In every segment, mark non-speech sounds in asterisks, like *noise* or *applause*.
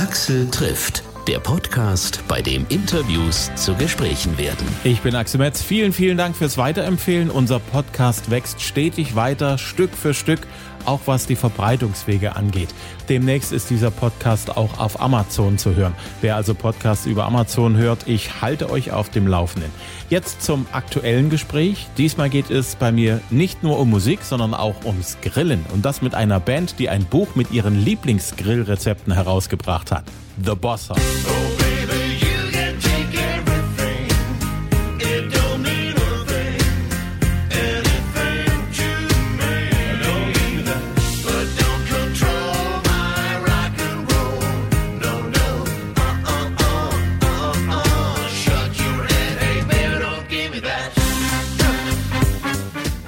Axel trifft, der Podcast, bei dem Interviews zu Gesprächen werden. Ich bin Axel Metz. Vielen, vielen Dank fürs Weiterempfehlen. Unser Podcast wächst stetig weiter, Stück für Stück, auch was die Verbreitungswege angeht. Demnächst ist dieser Podcast auch auf Amazon zu hören. Wer also Podcasts über Amazon hört, ich halte euch auf dem Laufenden. Jetzt zum aktuellen Gespräch. Diesmal geht es bei mir nicht nur um Musik, sondern auch ums Grillen. Und das mit einer Band, die ein Buch mit ihren Lieblingsgrillrezepten herausgebracht hat. The Bossa.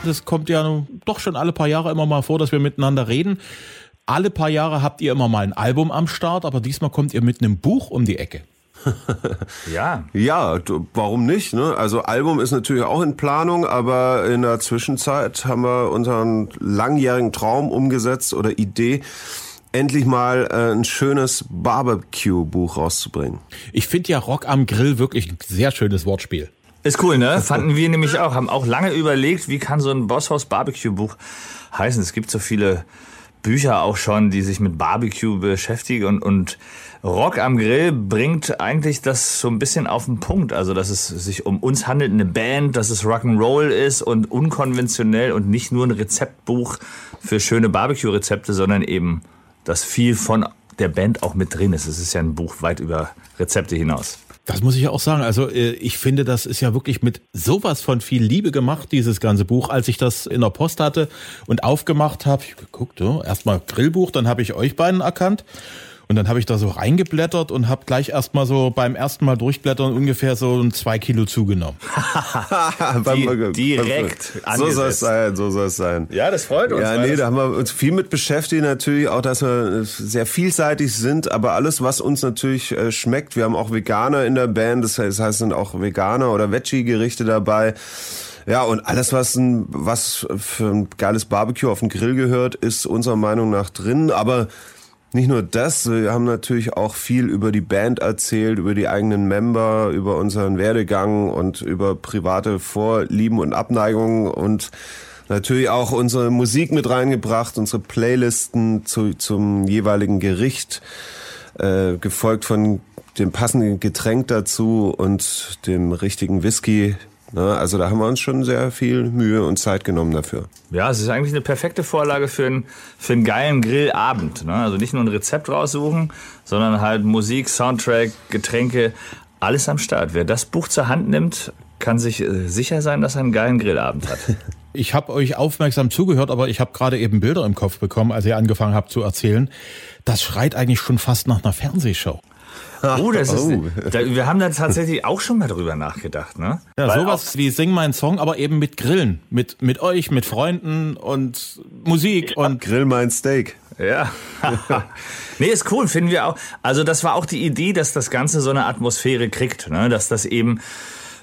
Das kommt ja doch schon alle paar Jahre immer mal vor, dass wir miteinander reden. Alle paar Jahre habt ihr immer mal ein Album am Start, aber diesmal kommt ihr mit einem Buch um die Ecke. *laughs* ja. Ja, warum nicht? Ne? Also Album ist natürlich auch in Planung, aber in der Zwischenzeit haben wir unseren langjährigen Traum umgesetzt oder Idee, endlich mal äh, ein schönes Barbecue-Buch rauszubringen. Ich finde ja Rock am Grill wirklich ein sehr schönes Wortspiel. Ist cool, ne? *laughs* Fanden wir nämlich auch. Haben auch lange überlegt, wie kann so ein Bosshaus Barbecue Buch heißen. Es gibt so viele Bücher auch schon, die sich mit Barbecue beschäftigen und, und Rock am Grill bringt eigentlich das so ein bisschen auf den Punkt. Also, dass es sich um uns handelt, eine Band, dass es Rock'n'Roll ist und unkonventionell und nicht nur ein Rezeptbuch für schöne Barbecue-Rezepte, sondern eben, dass viel von der Band auch mit drin ist. Es ist ja ein Buch weit über Rezepte hinaus. Das muss ich ja auch sagen. Also äh, ich finde, das ist ja wirklich mit sowas von viel Liebe gemacht, dieses ganze Buch. Als ich das in der Post hatte und aufgemacht habe, ich geguckt, oh, erstmal Grillbuch, dann habe ich euch beiden erkannt. Und dann habe ich da so reingeblättert und habe gleich erstmal so beim ersten Mal durchblättern ungefähr so ein zwei Kilo zugenommen. *laughs* Die, direkt. So soll es sein, so soll es sein. Ja, das freut uns. Ja, nee, da haben wir uns viel mit beschäftigt natürlich, auch dass wir sehr vielseitig sind, aber alles, was uns natürlich äh, schmeckt. Wir haben auch Veganer in der Band, das heißt, es sind auch Veganer oder Veggie-Gerichte dabei. Ja, und alles, was, ein, was für ein geiles Barbecue auf den Grill gehört, ist unserer Meinung nach drin. Aber nicht nur das, wir haben natürlich auch viel über die Band erzählt, über die eigenen Member, über unseren Werdegang und über private Vorlieben und Abneigungen und natürlich auch unsere Musik mit reingebracht, unsere Playlisten zu, zum jeweiligen Gericht, äh, gefolgt von dem passenden Getränk dazu und dem richtigen Whisky, Ne? Also da haben wir uns schon sehr viel Mühe und Zeit genommen dafür. Ja, es ist eigentlich eine perfekte Vorlage für einen, für einen geilen Grillabend. Ne? Also nicht nur ein Rezept raussuchen, sondern halt Musik, Soundtrack, Getränke, alles am Start. Wer das Buch zur Hand nimmt, kann sich äh, sicher sein, dass er einen geilen Grillabend hat. *laughs* Ich habe euch aufmerksam zugehört, aber ich habe gerade eben Bilder im Kopf bekommen, als ihr angefangen habt zu erzählen. Das schreit eigentlich schon fast nach einer Fernsehshow. *laughs* Oh, das ist. Oh. Da, wir haben da tatsächlich auch schon mal drüber nachgedacht, ne? Ja, Weil sowas wie Sing mein Song, aber eben mit Grillen. Mit, mit euch, mit Freunden und Musik und. Grill mein Steak. Ja. *laughs* nee, ist cool, finden wir auch. Also, das war auch die Idee, dass das Ganze so eine Atmosphäre kriegt, ne? Dass das eben,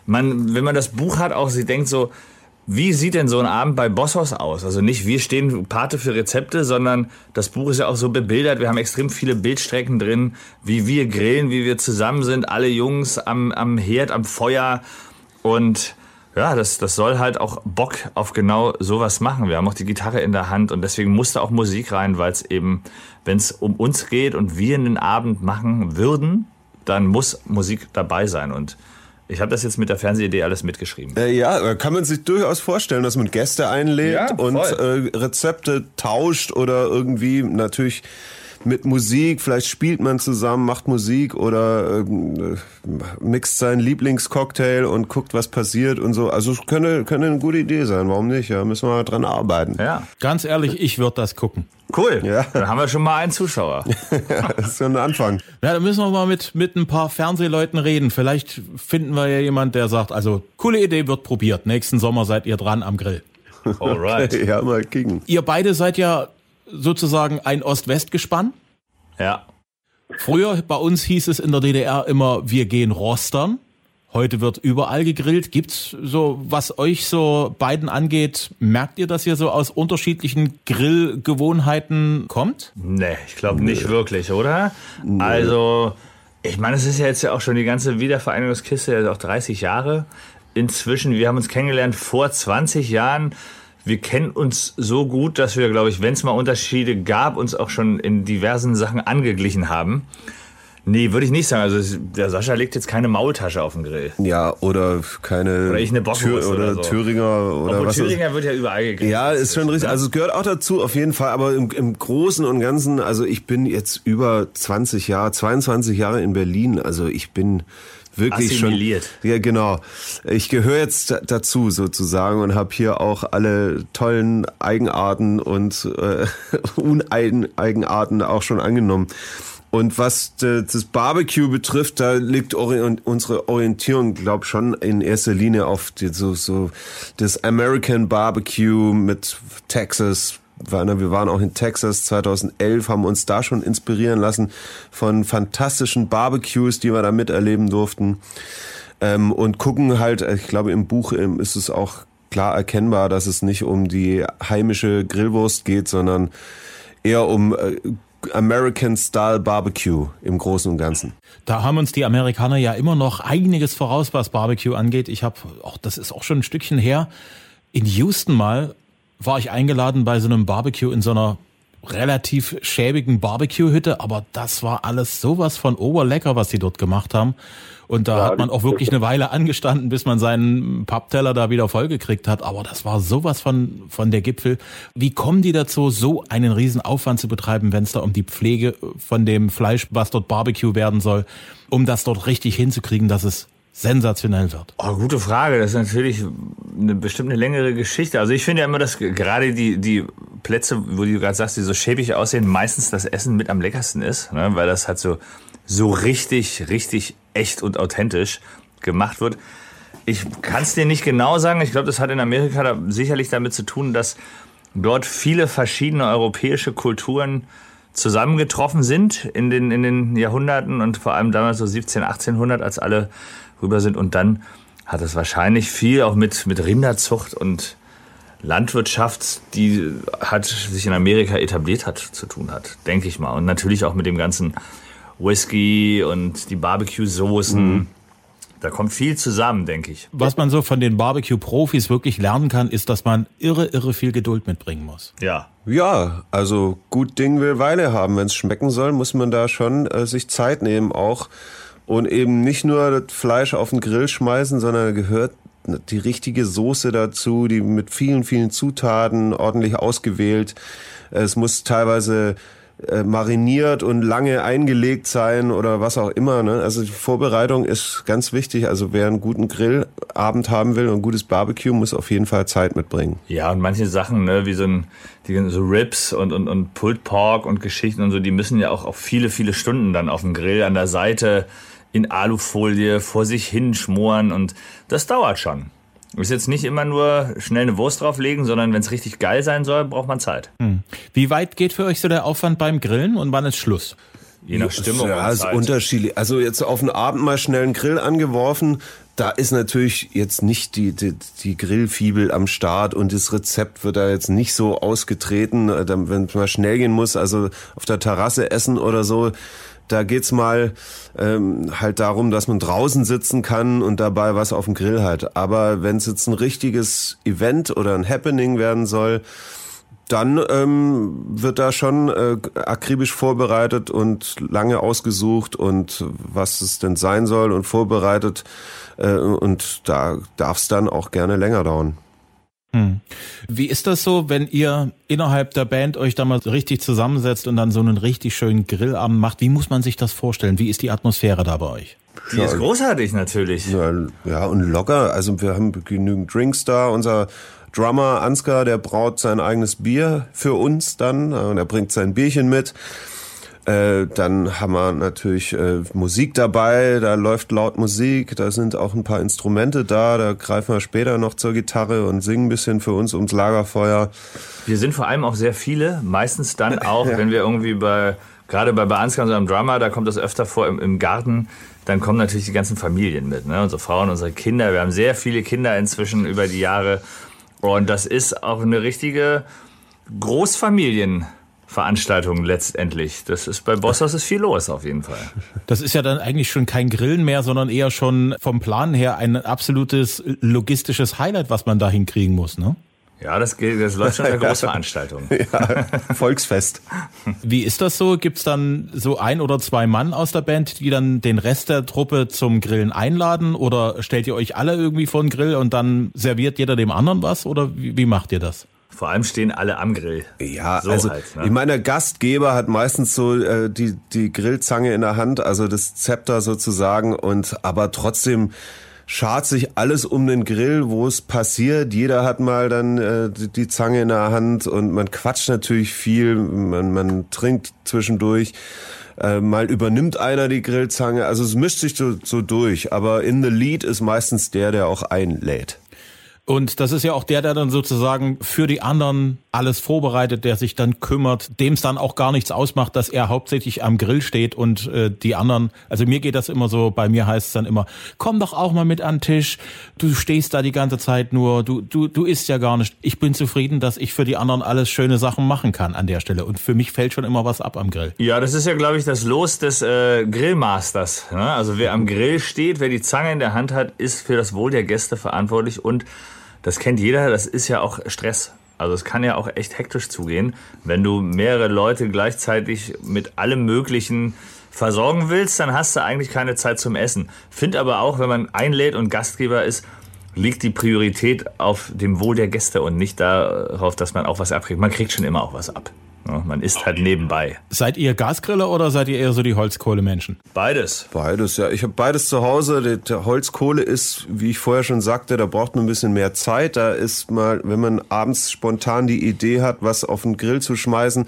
man, wenn man das Buch hat, auch sie denkt so, wie sieht denn so ein Abend bei Bosshaus aus? Also nicht, wir stehen Pate für Rezepte, sondern das Buch ist ja auch so bebildert. Wir haben extrem viele Bildstrecken drin, wie wir grillen, wie wir zusammen sind, alle Jungs am, am Herd, am Feuer. Und ja, das, das soll halt auch Bock auf genau sowas machen. Wir haben auch die Gitarre in der Hand und deswegen musste auch Musik rein, weil es eben, wenn es um uns geht und wir einen Abend machen würden, dann muss Musik dabei sein. Und ich habe das jetzt mit der Fernsehidee alles mitgeschrieben. Äh, ja, kann man sich durchaus vorstellen, dass man Gäste einlädt ja, und äh, Rezepte tauscht oder irgendwie natürlich mit Musik, vielleicht spielt man zusammen, macht Musik oder äh, mixt seinen Lieblingscocktail und guckt, was passiert und so. Also es könnte, könnte eine gute Idee sein, warum nicht? Ja, müssen wir mal dran arbeiten. Ja. Ganz ehrlich, ich würde das gucken. Cool. Ja. Dann haben wir schon mal einen Zuschauer. ja, *laughs* das ist ja ein Anfang. Ja, dann müssen wir mal mit, mit ein paar Fernsehleuten reden. Vielleicht finden wir ja jemand, der sagt, also coole Idee wird probiert. Nächsten Sommer seid ihr dran am Grill. Alright. *laughs* ja, mal kicken. Ihr beide seid ja sozusagen ein Ost-West-Gespann. Ja. Früher bei uns hieß es in der DDR immer, wir gehen rostern. Heute wird überall gegrillt. Gibt's so, was euch so beiden angeht, merkt ihr, dass ihr so aus unterschiedlichen Grillgewohnheiten kommt? Nee, ich glaube nicht wirklich, oder? Nee. Also, ich meine, es ist ja jetzt ja auch schon die ganze Wiedervereinigungskiste, ja auch 30 Jahre. Inzwischen, wir haben uns kennengelernt vor 20 Jahren. Wir kennen uns so gut, dass wir, glaube ich, wenn es mal Unterschiede gab, uns auch schon in diversen Sachen angeglichen haben. Nee, würde ich nicht sagen. Also der Sascha legt jetzt keine Maultasche auf den Grill. Ja, oder keine oder ich eine Tür, oder, oder so. Thüringer oder Obwohl was. Thüringer wird ja überall gegrillt. Ja, ist schon richtig. Also es gehört auch dazu auf jeden Fall. Aber im, im Großen und Ganzen, also ich bin jetzt über 20 Jahre, 22 Jahre in Berlin. Also ich bin wirklich Assimiliert. schon. Ja, genau. Ich gehöre jetzt dazu sozusagen und habe hier auch alle tollen Eigenarten und äh, *laughs* Uneigenarten auch schon angenommen. Und was das Barbecue betrifft, da liegt unsere Orientierung, glaube schon in erster Linie auf die, so, so das American Barbecue mit Texas. Wir waren auch in Texas 2011, haben uns da schon inspirieren lassen von fantastischen Barbecues, die wir da miterleben durften. Ähm, und gucken halt, ich glaube im Buch ähm, ist es auch klar erkennbar, dass es nicht um die heimische Grillwurst geht, sondern eher um äh, American-Style Barbecue im Großen und Ganzen. Da haben uns die Amerikaner ja immer noch einiges voraus, was Barbecue angeht. Ich habe, auch das ist auch schon ein Stückchen her, in Houston mal war ich eingeladen bei so einem Barbecue in so einer relativ schäbigen Barbecue-Hütte, aber das war alles sowas von oberlecker, was sie dort gemacht haben. Und da ja, hat man auch wirklich eine Weile angestanden, bis man seinen Pappteller da wieder vollgekriegt hat. Aber das war sowas von, von der Gipfel. Wie kommen die dazu, so einen riesen Aufwand zu betreiben, wenn es da um die Pflege von dem Fleisch, was dort Barbecue werden soll, um das dort richtig hinzukriegen, dass es sensationell wird? Oh, gute Frage. Das ist natürlich eine bestimmt eine längere Geschichte. Also ich finde ja immer, dass gerade die, die Plätze, wo du gerade sagst, die so schäbig aussehen, meistens das Essen mit am leckersten ist, ne? weil das halt so, so richtig, richtig echt und authentisch gemacht wird. Ich kann es dir nicht genau sagen. Ich glaube, das hat in Amerika da sicherlich damit zu tun, dass dort viele verschiedene europäische Kulturen zusammengetroffen sind in den, in den Jahrhunderten und vor allem damals so 17, 1800, als alle rüber sind. Und dann hat es wahrscheinlich viel auch mit, mit Rinderzucht und Landwirtschaft, die hat sich in Amerika etabliert hat, zu tun hat, denke ich mal. Und natürlich auch mit dem ganzen Whisky und die Barbecue-Soßen. Mhm. Da kommt viel zusammen, denke ich. Was man so von den Barbecue-Profis wirklich lernen kann, ist, dass man irre, irre viel Geduld mitbringen muss. Ja. Ja, also gut Ding will Weile haben. Wenn es schmecken soll, muss man da schon äh, sich Zeit nehmen auch und eben nicht nur das Fleisch auf den Grill schmeißen, sondern gehört die richtige Soße dazu, die mit vielen, vielen Zutaten ordentlich ausgewählt. Es muss teilweise äh, mariniert und lange eingelegt sein oder was auch immer. Ne? Also die Vorbereitung ist ganz wichtig. Also wer einen guten Grillabend haben will und ein gutes Barbecue, muss auf jeden Fall Zeit mitbringen. Ja, und manche Sachen, ne, wie so, ein, die, so Ribs und, und, und Pulled Pork und Geschichten und so, die müssen ja auch auf viele, viele Stunden dann auf dem Grill an der Seite in Alufolie vor sich hin schmoren und das dauert schon. Ist jetzt nicht immer nur schnell eine Wurst drauflegen, sondern wenn es richtig geil sein soll, braucht man Zeit. Hm. Wie weit geht für euch so der Aufwand beim Grillen und wann ist Schluss? Je nach Stimmung. Ja, ist unterschiedlich. Also jetzt auf den Abend mal schnell einen Grill angeworfen. Da ist natürlich jetzt nicht die, die, die Grillfibel am Start und das Rezept wird da jetzt nicht so ausgetreten, wenn es mal schnell gehen muss. Also auf der Terrasse essen oder so da geht's mal ähm, halt darum, dass man draußen sitzen kann und dabei was auf dem Grill hat. Aber wenn es jetzt ein richtiges Event oder ein Happening werden soll, dann ähm, wird da schon äh, akribisch vorbereitet und lange ausgesucht und was es denn sein soll und vorbereitet. Äh, und da darf es dann auch gerne länger dauern. Hm. Wie ist das so, wenn ihr innerhalb der Band euch da mal richtig zusammensetzt und dann so einen richtig schönen Grillabend macht? Wie muss man sich das vorstellen? Wie ist die Atmosphäre da bei euch? Die ist großartig natürlich. Ja, ja, und locker. Also wir haben genügend Drinks da. Unser Drummer Ansgar, der braut sein eigenes Bier für uns dann. Und er bringt sein Bierchen mit. Äh, dann haben wir natürlich äh, Musik dabei, da läuft laut Musik, da sind auch ein paar Instrumente da, da greifen wir später noch zur Gitarre und singen ein bisschen für uns ums Lagerfeuer. Wir sind vor allem auch sehr viele, meistens dann *laughs* auch, ja. wenn wir irgendwie bei gerade bei Beanskan, unserem Drummer, da kommt das öfter vor im, im Garten. Dann kommen natürlich die ganzen Familien mit, ne? unsere Frauen, unsere Kinder. Wir haben sehr viele Kinder inzwischen über die Jahre. Und das ist auch eine richtige Großfamilien. Veranstaltung letztendlich. Das ist bei Bosshaus ist viel los auf jeden Fall. Das ist ja dann eigentlich schon kein Grillen mehr, sondern eher schon vom Plan her ein absolutes logistisches Highlight, was man da hinkriegen muss, ne? Ja, das, geht, das läuft schon eine *laughs* Großveranstaltung. ja, Volksfest. Wie ist das so? Gibt's dann so ein oder zwei Mann aus der Band, die dann den Rest der Truppe zum Grillen einladen? Oder stellt ihr euch alle irgendwie vor den Grill und dann serviert jeder dem anderen was? Oder wie, wie macht ihr das? Vor allem stehen alle am Grill. Ja, so also halt, ne? ich meine, der Gastgeber hat meistens so äh, die, die Grillzange in der Hand, also das Zepter sozusagen, und aber trotzdem schart sich alles um den Grill, wo es passiert. Jeder hat mal dann äh, die Zange in der Hand und man quatscht natürlich viel, man, man trinkt zwischendurch. Äh, mal übernimmt einer die Grillzange. Also es mischt sich so, so durch. Aber in the lead ist meistens der, der auch einlädt. Und das ist ja auch der, der dann sozusagen für die anderen alles vorbereitet, der sich dann kümmert, dem es dann auch gar nichts ausmacht, dass er hauptsächlich am Grill steht und äh, die anderen, also mir geht das immer so, bei mir heißt es dann immer, komm doch auch mal mit an den Tisch, du stehst da die ganze Zeit nur, du, du, du isst ja gar nicht. Ich bin zufrieden, dass ich für die anderen alles schöne Sachen machen kann an der Stelle. Und für mich fällt schon immer was ab am Grill. Ja, das ist ja, glaube ich, das Los des äh, Grillmasters. Ne? Also wer am Grill steht, wer die Zange in der Hand hat, ist für das Wohl der Gäste verantwortlich und das kennt jeder, das ist ja auch Stress. Also es kann ja auch echt hektisch zugehen, wenn du mehrere Leute gleichzeitig mit allem Möglichen versorgen willst, dann hast du eigentlich keine Zeit zum Essen. Find aber auch, wenn man einlädt und Gastgeber ist, liegt die Priorität auf dem Wohl der Gäste und nicht darauf, dass man auch was abkriegt. Man kriegt schon immer auch was ab. Ja, man isst halt nebenbei. Seid ihr Gasgriller oder seid ihr eher so die Holzkohlemenschen? Beides. Beides, ja. Ich habe beides zu Hause. Der Holzkohle ist, wie ich vorher schon sagte, da braucht man ein bisschen mehr Zeit. Da ist mal, wenn man abends spontan die Idee hat, was auf den Grill zu schmeißen,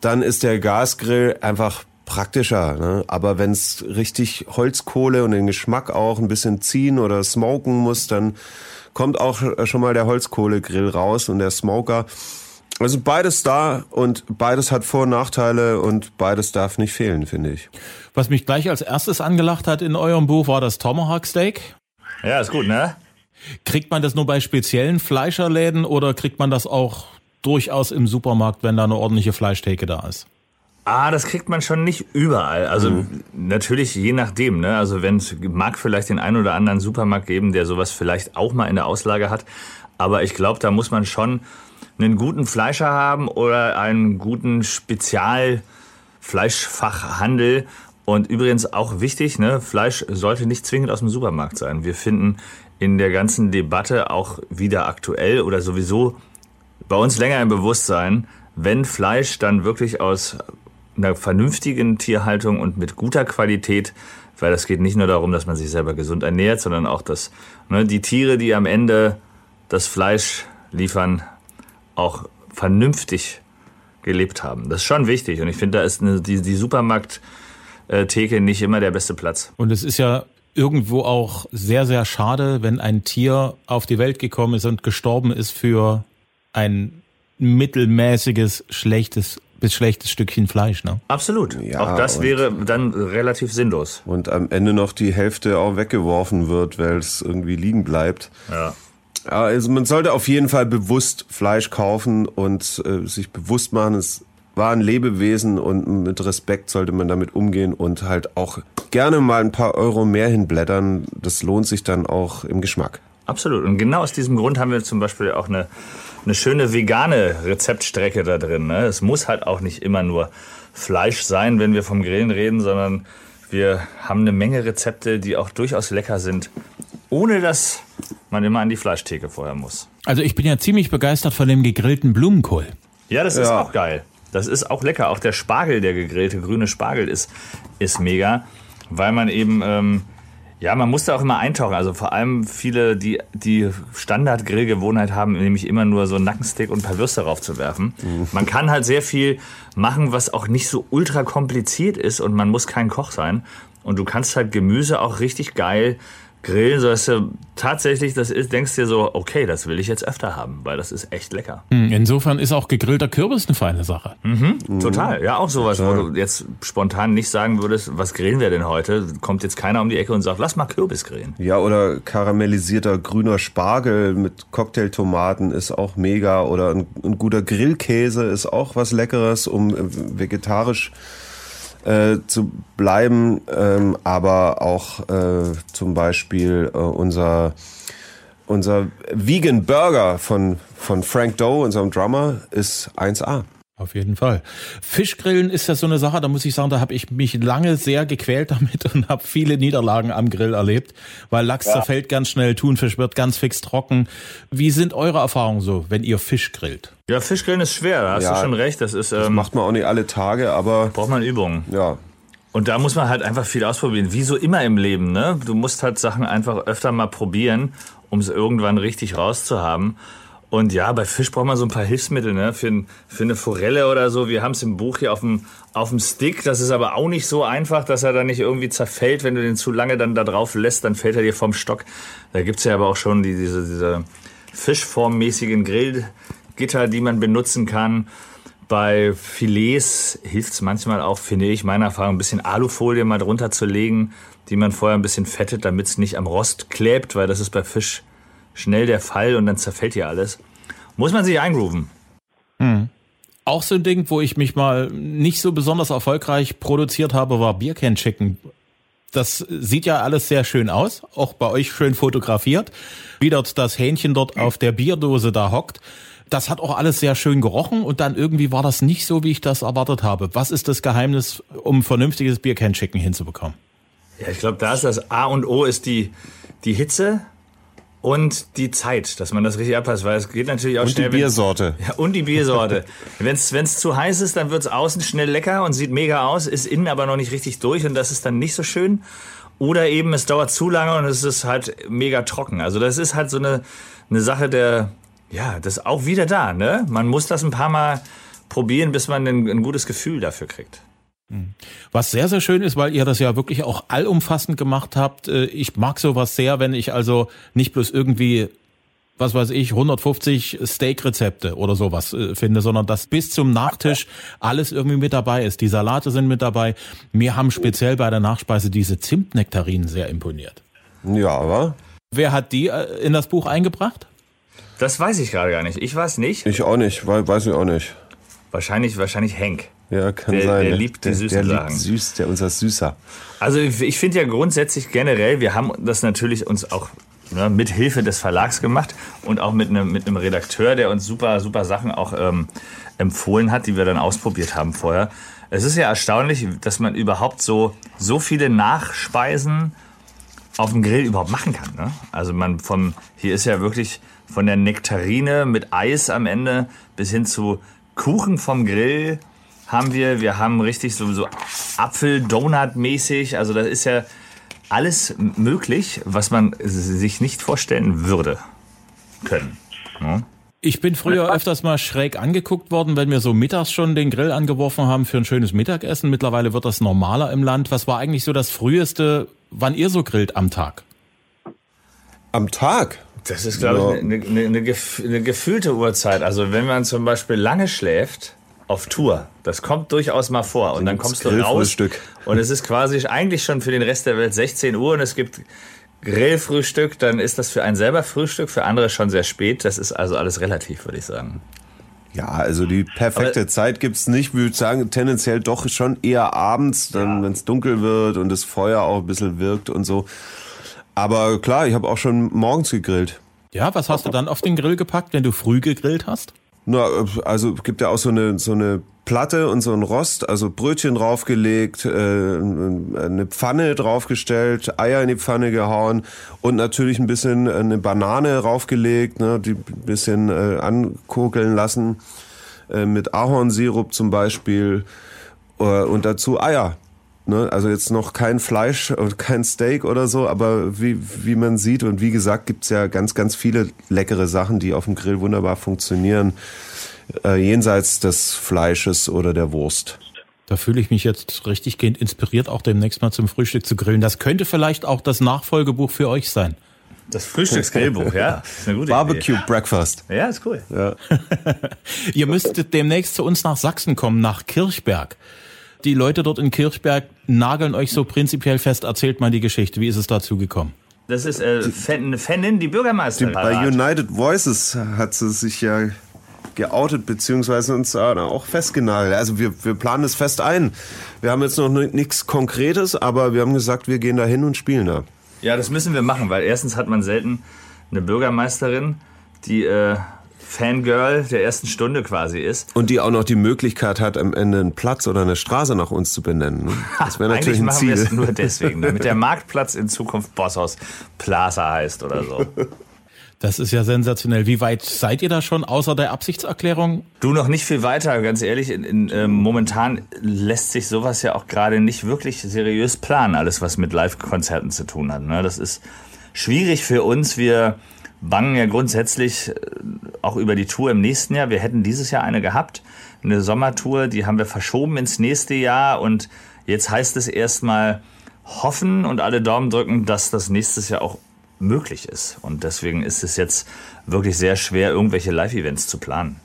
dann ist der Gasgrill einfach praktischer. Ne? Aber wenn es richtig Holzkohle und den Geschmack auch ein bisschen ziehen oder smoken muss, dann kommt auch schon mal der Holzkohlegrill raus und der Smoker. Also beides da und beides hat Vor- und Nachteile und beides darf nicht fehlen, finde ich. Was mich gleich als erstes angelacht hat in eurem Buch war das Tomahawk Steak. Ja, ist gut, ne? Kriegt man das nur bei speziellen Fleischerläden oder kriegt man das auch durchaus im Supermarkt, wenn da eine ordentliche Fleischtheke da ist? Ah, das kriegt man schon nicht überall. Also mhm. natürlich je nachdem. Ne? Also wenn es mag vielleicht den einen oder anderen Supermarkt geben, der sowas vielleicht auch mal in der Auslage hat. Aber ich glaube, da muss man schon einen guten Fleischer haben oder einen guten Spezialfleischfachhandel. Und übrigens auch wichtig, ne, Fleisch sollte nicht zwingend aus dem Supermarkt sein. Wir finden in der ganzen Debatte auch wieder aktuell oder sowieso bei uns länger im Bewusstsein, wenn Fleisch dann wirklich aus einer vernünftigen Tierhaltung und mit guter Qualität, weil das geht nicht nur darum, dass man sich selber gesund ernährt, sondern auch, dass ne, die Tiere, die am Ende das Fleisch liefern, auch vernünftig gelebt haben. Das ist schon wichtig und ich finde, da ist eine, die, die Supermarkttheke nicht immer der beste Platz. Und es ist ja irgendwo auch sehr, sehr schade, wenn ein Tier auf die Welt gekommen ist und gestorben ist für ein mittelmäßiges, schlechtes bis schlechtes Stückchen Fleisch, ne? Absolut. Ja, auch das wäre dann relativ sinnlos. Und am Ende noch die Hälfte auch weggeworfen wird, weil es irgendwie liegen bleibt. Ja. Also man sollte auf jeden Fall bewusst Fleisch kaufen und äh, sich bewusst machen, es war ein Lebewesen und mit Respekt sollte man damit umgehen und halt auch gerne mal ein paar Euro mehr hinblättern. Das lohnt sich dann auch im Geschmack. Absolut. Und genau aus diesem Grund haben wir zum Beispiel auch eine, eine schöne vegane Rezeptstrecke da drin. Ne? Es muss halt auch nicht immer nur Fleisch sein, wenn wir vom Grillen reden, sondern wir haben eine Menge Rezepte, die auch durchaus lecker sind, ohne dass man immer an die Fleischtheke vorher muss. Also ich bin ja ziemlich begeistert von dem gegrillten Blumenkohl. Ja, das ja. ist auch geil. Das ist auch lecker. Auch der Spargel, der gegrillte grüne Spargel ist, ist mega, weil man eben, ähm, ja, man muss da auch immer eintauchen. Also vor allem viele, die die Standard-Grillgewohnheit haben, nämlich immer nur so Nackensteak und ein paar Würste raufzuwerfen. Mhm. Man kann halt sehr viel machen, was auch nicht so ultra kompliziert ist und man muss kein Koch sein. Und du kannst halt Gemüse auch richtig geil grillen, so dass du tatsächlich, das ist, denkst dir so, okay, das will ich jetzt öfter haben, weil das ist echt lecker. Hm, insofern ist auch gegrillter Kürbis eine feine Sache. Mhm, mhm. Total, ja, auch sowas, wo du jetzt spontan nicht sagen würdest, was grillen wir denn heute? Kommt jetzt keiner um die Ecke und sagt, lass mal Kürbis grillen. Ja, oder karamellisierter grüner Spargel mit Cocktailtomaten ist auch mega oder ein, ein guter Grillkäse ist auch was Leckeres, um äh, vegetarisch äh, zu bleiben, ähm, aber auch äh, zum Beispiel äh, unser unser Vegan Burger von von Frank Doe, unserem Drummer, ist 1A. Auf jeden Fall. Fischgrillen ist ja so eine Sache, da muss ich sagen, da habe ich mich lange sehr gequält *laughs* damit und habe viele Niederlagen am Grill erlebt, weil Lachs ja. zerfällt ganz schnell, Thunfisch wird ganz fix trocken. Wie sind eure Erfahrungen so, wenn ihr Fisch grillt? Ja, Fischgrillen ist schwer, da hast ja, du schon recht. Das, ist, ähm, das macht man auch nicht alle Tage, aber... Braucht man Übungen. Ja, und da muss man halt einfach viel ausprobieren. Wie so immer im Leben, ne? Du musst halt Sachen einfach öfter mal probieren, um es irgendwann richtig rauszuhaben. Und ja, bei Fisch braucht man so ein paar Hilfsmittel, ne? Für, für eine Forelle oder so. Wir haben es im Buch hier auf dem, auf dem Stick. Das ist aber auch nicht so einfach, dass er dann nicht irgendwie zerfällt. Wenn du den zu lange dann da drauf lässt, dann fällt er dir vom Stock. Da gibt's ja aber auch schon die, diese, diese fischformmäßigen Grillgitter, die man benutzen kann. Bei Filets hilft's manchmal auch, finde ich, meiner Erfahrung, ein bisschen Alufolie mal drunter zu legen, die man vorher ein bisschen fettet, damit es nicht am Rost klebt, weil das ist bei Fisch schnell der Fall und dann zerfällt hier alles. Muss man sich eingrooven. Hm. Auch so ein Ding, wo ich mich mal nicht so besonders erfolgreich produziert habe, war Biercan Chicken. Das sieht ja alles sehr schön aus, auch bei euch schön fotografiert, wie dort das Hähnchen dort auf der Bierdose da hockt. Das hat auch alles sehr schön gerochen und dann irgendwie war das nicht so, wie ich das erwartet habe. Was ist das Geheimnis, um vernünftiges Biercan Chicken hinzubekommen? Ja, ich glaube, da ist das A und O ist die, die Hitze, und die Zeit, dass man das richtig abpasst, weil es geht natürlich auch und schnell. Und die Biersorte. *laughs* Ja, und die Biersorte. wenn es zu heiß ist, dann wird es außen schnell lecker und sieht mega aus, ist innen aber noch nicht richtig durch und das ist dann nicht so schön. Oder eben, es dauert zu lange und es ist halt mega trocken. Also das ist halt so eine, eine Sache der, ja, das ist auch wieder da, ne? Man muss das ein paar Mal probieren, bis man ein, ein gutes Gefühl dafür kriegt. Was sehr, sehr schön ist, weil ihr das ja wirklich auch allumfassend gemacht habt. Äh, ich mag sowas sehr, wenn ich also nicht bloß irgendwie, was weiß ich, 150 Steak-Rezepte oder sowas äh, finde, sondern dass bis zum Nachtisch alles irgendwie mit dabei ist. Die Salate sind mit dabei. Mir haben speziell bei der Nachspeise diese Zimtnektarinen sehr imponiert. Ja, aber. Wer hat die äh, in das Buch eingebracht? Das weiß ich gerade gar nicht. Ich weiß nicht. Ich auch nicht, weiß ich auch nicht. Wahrscheinlich, wahrscheinlich Henk. Ja, kann der, sein. Der liebt die süßen der, der Sachen. Liebt süß, der unser Süßer. Also ich finde ja grundsätzlich generell, wir haben das natürlich uns auch ne, mit Hilfe des Verlags gemacht und auch mit einem, mit einem Redakteur, der uns super, super Sachen auch ähm, empfohlen hat, die wir dann ausprobiert haben vorher. Es ist ja erstaunlich, dass man überhaupt so, so viele Nachspeisen auf dem Grill überhaupt machen kann. Ne? Also man vom, hier ist ja wirklich von der Nektarine mit Eis am Ende bis hin zu Kuchen vom Grill haben wir. Wir haben richtig so, so Apfel-Donut-mäßig. Also das ist ja alles möglich, was man sich nicht vorstellen würde können. Ja? Ich bin früher öfters mal schräg angeguckt worden, wenn wir so mittags schon den Grill angeworfen haben für ein schönes Mittagessen. Mittlerweile wird das normaler im Land. Was war eigentlich so das früheste, wann ihr so grillt am Tag? Am Tag? Das ist, glaube ja. ich, eine, eine, eine, eine gefühlte Uhrzeit. Also wenn man zum Beispiel lange schläft, auf Tour. Das kommt durchaus mal vor. Und dann kommst du raus. Und es ist quasi eigentlich schon für den Rest der Welt 16 Uhr und es gibt Grillfrühstück. Dann ist das für einen selber Frühstück, für andere schon sehr spät. Das ist also alles relativ, würde ich sagen. Ja, also die perfekte Aber Zeit gibt's nicht. Ich würde sagen, tendenziell doch schon eher abends, dann ja. wenn es dunkel wird und das Feuer auch ein bisschen wirkt und so. Aber klar, ich habe auch schon morgens gegrillt. Ja, was hast du dann auf den Grill gepackt, wenn du früh gegrillt hast? Na, also gibt ja auch so eine so eine Platte und so ein Rost, also Brötchen draufgelegt, äh, eine Pfanne draufgestellt, Eier in die Pfanne gehauen und natürlich ein bisschen eine Banane draufgelegt, ne, die ein bisschen äh, ankokeln lassen äh, mit Ahornsirup zum Beispiel äh, und dazu Eier. Ne? Also jetzt noch kein Fleisch und kein Steak oder so, aber wie, wie man sieht und wie gesagt, gibt's ja ganz, ganz viele leckere Sachen, die auf dem Grill wunderbar funktionieren, äh, jenseits des Fleisches oder der Wurst. Da fühle ich mich jetzt richtig gehend inspiriert, auch demnächst mal zum Frühstück zu grillen. Das könnte vielleicht auch das Nachfolgebuch für euch sein. Das Frühstücksgrillbuch, ja. *laughs* ist eine gute Barbecue Idee. Breakfast. Ja, ist cool. Ja. *laughs* Ihr müsstet demnächst zu uns nach Sachsen kommen, nach Kirchberg. Die Leute dort in Kirchberg nageln euch so prinzipiell fest. Erzählt mal die Geschichte. Wie ist es dazu gekommen? Das ist äh, eine Fanin, die Bürgermeisterin. bei United Voices hat sie sich ja geoutet, beziehungsweise uns auch festgenagelt. Also wir, wir planen es fest ein. Wir haben jetzt noch nichts Konkretes, aber wir haben gesagt, wir gehen da hin und spielen da. Ja, das müssen wir machen, weil erstens hat man selten eine Bürgermeisterin, die äh, Fangirl der ersten Stunde quasi ist. Und die auch noch die Möglichkeit hat, am Ende einen Platz oder eine Straße nach uns zu benennen. Ne? Das wäre natürlich ein Ziel. Eigentlich machen wir es nur deswegen, damit der *laughs* Marktplatz in Zukunft Bosshaus Plaza heißt oder so. Das ist ja sensationell. Wie weit seid ihr da schon außer der Absichtserklärung? Du noch nicht viel weiter, ganz ehrlich. In, in, äh, momentan lässt sich sowas ja auch gerade nicht wirklich seriös planen, alles was mit Live-Konzerten zu tun hat. Ne? Das ist schwierig für uns. Wir bangen ja grundsätzlich äh, auch über die Tour im nächsten Jahr. Wir hätten dieses Jahr eine gehabt, eine Sommertour, die haben wir verschoben ins nächste Jahr und jetzt heißt es erstmal hoffen und alle Daumen drücken, dass das nächstes Jahr auch möglich ist. Und deswegen ist es jetzt wirklich sehr schwer, irgendwelche Live-Events zu planen.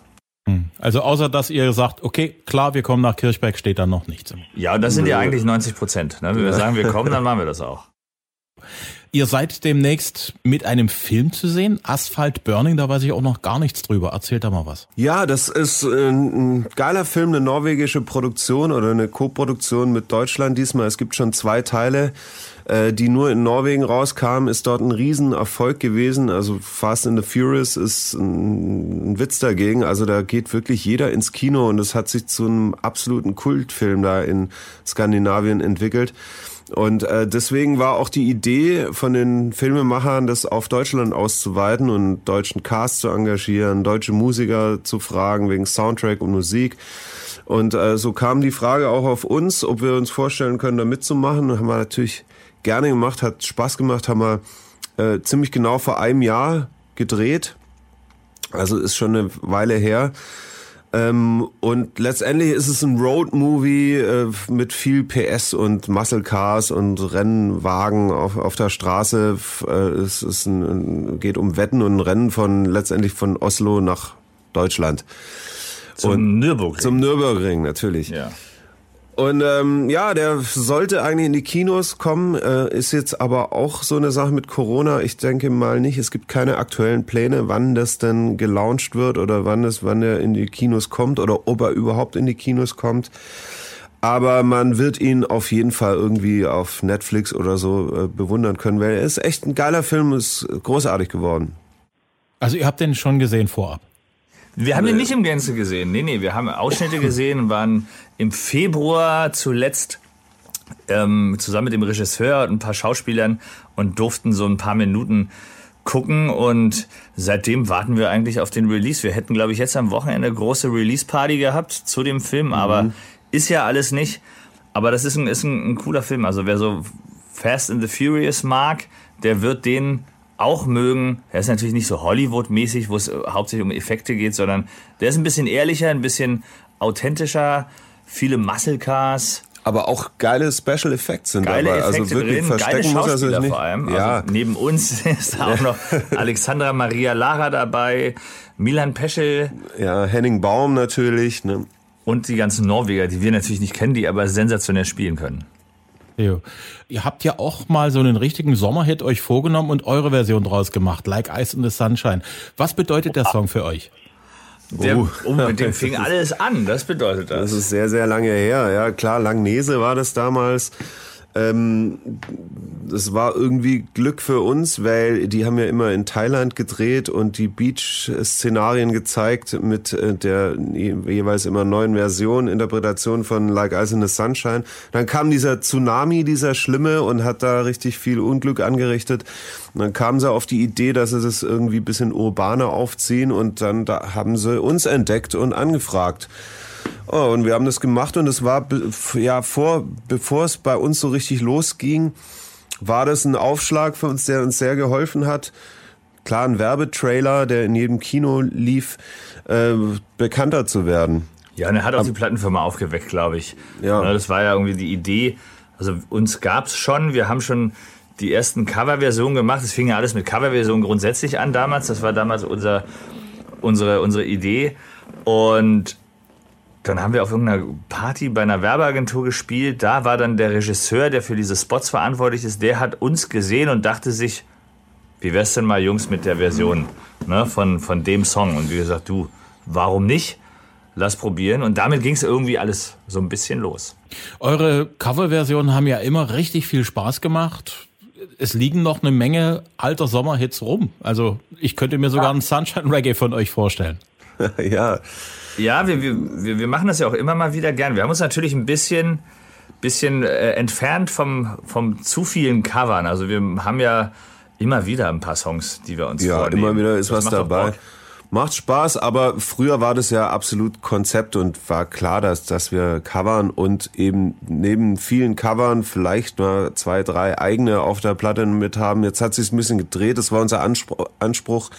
Hm. Also außer dass ihr sagt, okay, klar, wir kommen nach Kirchberg, steht da noch nichts. Ja, das sind ja eigentlich 90 Prozent. Ne? Wenn wir sagen, wir kommen, dann machen wir das auch. *laughs* Ihr seid demnächst mit einem Film zu sehen, Asphalt Burning, da weiß ich auch noch gar nichts drüber. Erzählt da mal was. Ja, das ist ein geiler Film, eine norwegische Produktion oder eine Co-Produktion mit Deutschland diesmal. Es gibt schon zwei Teile, äh, die nur in Norwegen rauskamen, ist dort ein Riesenerfolg gewesen. Also Fast and the Furious ist ein Witz dagegen. Also da geht wirklich jeder ins Kino und es hat sich zu einem absoluten Kultfilm da in Skandinavien entwickelt. Und äh, deswegen war auch die Idee von den Filmemachern, das auf Deutschland auszuweiten und deutschen Cast zu engagieren, deutsche Musiker zu fragen wegen Soundtrack und Musik. Und äh, so kam die Frage auch auf uns, ob wir uns vorstellen können, da mitzumachen. Haben wir natürlich gerne gemacht, hat Spaß gemacht, haben wir äh, ziemlich genau vor einem Jahr gedreht. Also ist schon eine Weile her. Ähm, und letztendlich ist es ein Road-Movie äh, mit viel PS und Muscle Cars und Rennwagen auf, auf der Straße. Äh, es ist ein, geht um Wetten und Rennen von letztendlich von Oslo nach Deutschland. Zum und Nürburgring. Zum Nürburgring, natürlich. Ja. Und ähm, ja, der sollte eigentlich in die Kinos kommen, äh, ist jetzt aber auch so eine Sache mit Corona. Ich denke mal nicht. Es gibt keine aktuellen Pläne, wann das denn gelauncht wird oder wann es, wann er in die Kinos kommt oder ob er überhaupt in die Kinos kommt. Aber man wird ihn auf jeden Fall irgendwie auf Netflix oder so äh, bewundern können, weil er ist echt ein geiler Film, ist großartig geworden. Also ihr habt den schon gesehen vorab? Wir haben ihn nicht im Gänze gesehen. Nee, nee, wir haben Ausschnitte gesehen und waren im Februar zuletzt ähm, zusammen mit dem Regisseur und ein paar Schauspielern und durften so ein paar Minuten gucken und seitdem warten wir eigentlich auf den Release. Wir hätten, glaube ich, jetzt am Wochenende eine große Release-Party gehabt zu dem Film, aber mhm. ist ja alles nicht. Aber das ist ein, ist ein, ein cooler Film. Also wer so Fast and the Furious mag, der wird den auch mögen. Er ist natürlich nicht so Hollywood-mäßig, wo es hauptsächlich um Effekte geht, sondern der ist ein bisschen ehrlicher, ein bisschen authentischer, viele Muscle Cars. Aber auch geile Special Effects sind geile dabei. Also Effekte also wirklich drin, verstecken geile muss er sich nicht. vor allem. Ja. Also neben uns *laughs* ist auch noch *laughs* Alexandra Maria Lara dabei, Milan Peschel. Ja, Henning Baum natürlich. Ne? Und die ganzen Norweger, die wir natürlich nicht kennen, die aber sensationell spielen können. Jo. Ihr habt ja auch mal so einen richtigen Sommerhit euch vorgenommen und eure Version draus gemacht, Like Ice in the Sunshine. Was bedeutet der Song für euch? Der, oh. oh, mit dem fing alles an, das bedeutet das. Das ist sehr, sehr lange her. Ja, klar, Langnese war das damals. Ähm, das war irgendwie Glück für uns, weil die haben ja immer in Thailand gedreht und die Beach-Szenarien gezeigt mit äh, der jeweils immer neuen Version, Interpretation von Like Ice in the Sunshine. Dann kam dieser Tsunami, dieser Schlimme und hat da richtig viel Unglück angerichtet. Und dann kamen sie auf die Idee, dass sie das irgendwie bisschen urbaner aufziehen und dann da haben sie uns entdeckt und angefragt. Oh, und wir haben das gemacht und es war ja vor, bevor es bei uns so richtig losging, war das ein Aufschlag für uns, der uns sehr geholfen hat. Klar, ein Werbetrailer, der in jedem Kino lief, äh, bekannter zu werden. Ja, und er hat auch die Plattenfirma aufgeweckt, glaube ich. Ja. Das war ja irgendwie die Idee. Also uns gab es schon, wir haben schon die ersten Coverversionen gemacht. Es fing ja alles mit Coverversionen grundsätzlich an damals. Das war damals unser, unsere, unsere Idee. Und dann haben wir auf irgendeiner Party bei einer Werbeagentur gespielt. Da war dann der Regisseur, der für diese Spots verantwortlich ist, der hat uns gesehen und dachte sich, wie wär's denn mal, Jungs, mit der Version ne, von, von dem Song? Und wie gesagt, du, warum nicht? lass probieren. Und damit ging es irgendwie alles so ein bisschen los. Eure Coverversionen haben ja immer richtig viel Spaß gemacht. Es liegen noch eine Menge alter Sommerhits rum. Also ich könnte mir sogar einen Sunshine Reggae von euch vorstellen. *laughs* ja. Ja, wir, wir, wir machen das ja auch immer mal wieder gern. Wir haben uns natürlich ein bisschen, bisschen äh, entfernt vom, vom zu vielen Covern. Also wir haben ja immer wieder ein paar Songs, die wir uns ja, vornehmen. Ja, immer wieder ist das was dabei. Macht Spaß, aber früher war das ja absolut Konzept und war klar, dass, dass wir covern und eben neben vielen Covern vielleicht mal zwei, drei eigene auf der Platte mit haben. Jetzt hat sich ein bisschen gedreht. Das war unser Anspruch, Anspruch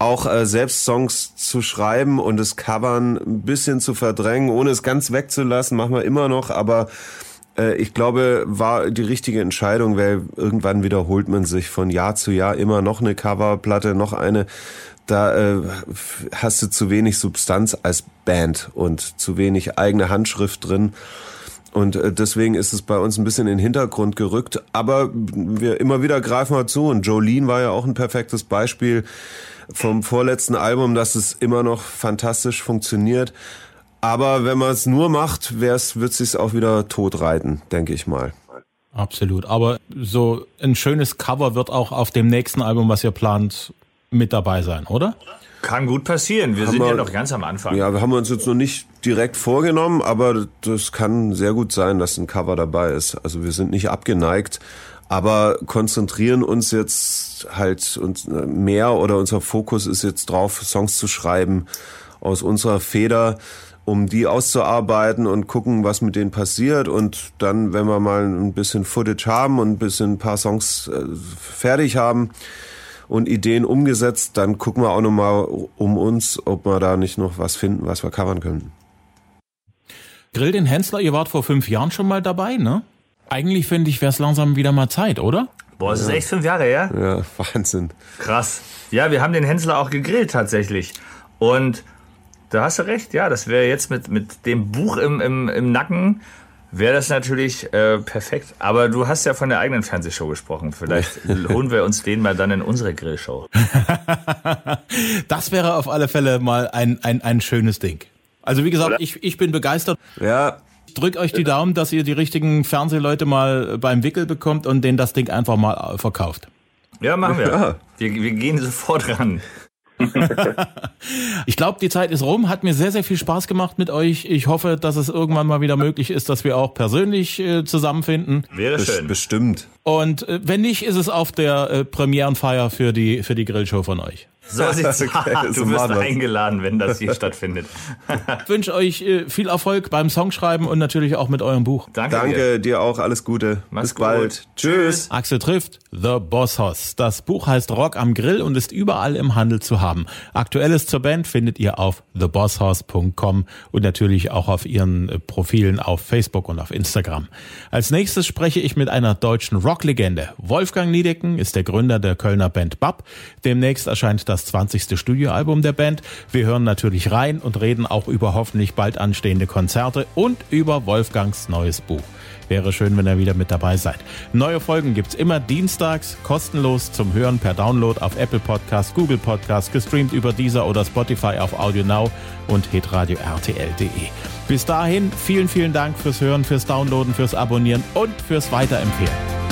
auch äh, selbst Songs zu schreiben und das Covern ein bisschen zu verdrängen, ohne es ganz wegzulassen, machen wir immer noch, aber äh, ich glaube, war die richtige Entscheidung, weil irgendwann wiederholt man sich von Jahr zu Jahr immer noch eine Coverplatte, noch eine da äh, hast du zu wenig Substanz als Band und zu wenig eigene Handschrift drin. Und äh, deswegen ist es bei uns ein bisschen in den Hintergrund gerückt. Aber wir immer wieder greifen wir zu. Und Jolene war ja auch ein perfektes Beispiel vom vorletzten Album, dass es immer noch fantastisch funktioniert. Aber wenn man es nur macht, wär's, wird es sich auch wieder totreiten, denke ich mal. Absolut. Aber so ein schönes Cover wird auch auf dem nächsten Album, was ihr plant, mit dabei sein, oder? Kann gut passieren. Wir haben sind wir, ja noch ganz am Anfang. Ja, wir haben uns jetzt noch nicht direkt vorgenommen, aber das kann sehr gut sein, dass ein Cover dabei ist. Also wir sind nicht abgeneigt, aber konzentrieren uns jetzt halt uns mehr oder unser Fokus ist jetzt drauf, Songs zu schreiben aus unserer Feder, um die auszuarbeiten und gucken, was mit denen passiert. Und dann, wenn wir mal ein bisschen Footage haben und ein bisschen ein paar Songs äh, fertig haben, und Ideen umgesetzt, dann gucken wir auch nochmal um uns, ob wir da nicht noch was finden, was wir covern können. Grill den Hensler, ihr wart vor fünf Jahren schon mal dabei, ne? Eigentlich finde ich, wäre es langsam wieder mal Zeit, oder? Boah, es ja. ist echt fünf Jahre her. Ja, *laughs* Wahnsinn. Krass. Ja, wir haben den Hensler auch gegrillt tatsächlich. Und da hast du recht, ja, das wäre jetzt mit, mit dem Buch im, im, im Nacken wäre das natürlich äh, perfekt. Aber du hast ja von der eigenen Fernsehshow gesprochen. Vielleicht *laughs* holen wir uns den mal dann in unsere Grillshow. *laughs* das wäre auf alle Fälle mal ein, ein, ein schönes Ding. Also wie gesagt, ich, ich bin begeistert. Ja. Ich drück euch die Daumen, dass ihr die richtigen Fernsehleute mal beim Wickel bekommt und denen das Ding einfach mal verkauft. Ja, machen wir. Ja. Wir, wir gehen sofort ran. *laughs* ich glaube, die Zeit ist rum. Hat mir sehr, sehr viel Spaß gemacht mit euch. Ich hoffe, dass es irgendwann mal wieder möglich ist, dass wir auch persönlich äh, zusammenfinden. Wäre schön. Bestimmt. Und äh, wenn nicht, ist es auf der äh, Premierenfeier für die, für die Grillshow von euch. So sieht's *laughs* okay, aus. *laughs* Du wirst eingeladen, wenn das hier *laughs* stattfindet. ich wünsche euch äh, viel Erfolg beim Songschreiben und natürlich auch mit eurem Buch. Danke, Danke dir. dir. auch. Alles Gute. Mach's Bis gut. bald. Tschüss. Axel trifft The Boss Hoss. Das Buch heißt Rock am Grill und ist überall im Handel zu haben. Aktuelles zur Band findet ihr auf thebosshoss.com und natürlich auch auf ihren äh, Profilen auf Facebook und auf Instagram. Als nächstes spreche ich mit einer deutschen Rocklegende. Wolfgang Niedecken ist der Gründer der Kölner Band Bab. Demnächst erscheint das das 20. Studioalbum der Band. Wir hören natürlich rein und reden auch über hoffentlich bald anstehende Konzerte und über Wolfgangs neues Buch. Wäre schön, wenn ihr wieder mit dabei seid. Neue Folgen gibt's immer dienstags, kostenlos zum Hören per Download auf Apple Podcast, Google Podcast, gestreamt über dieser oder Spotify auf Audio Now und hitradio rtl.de. Bis dahin, vielen, vielen Dank fürs Hören, fürs Downloaden, fürs Abonnieren und fürs Weiterempfehlen.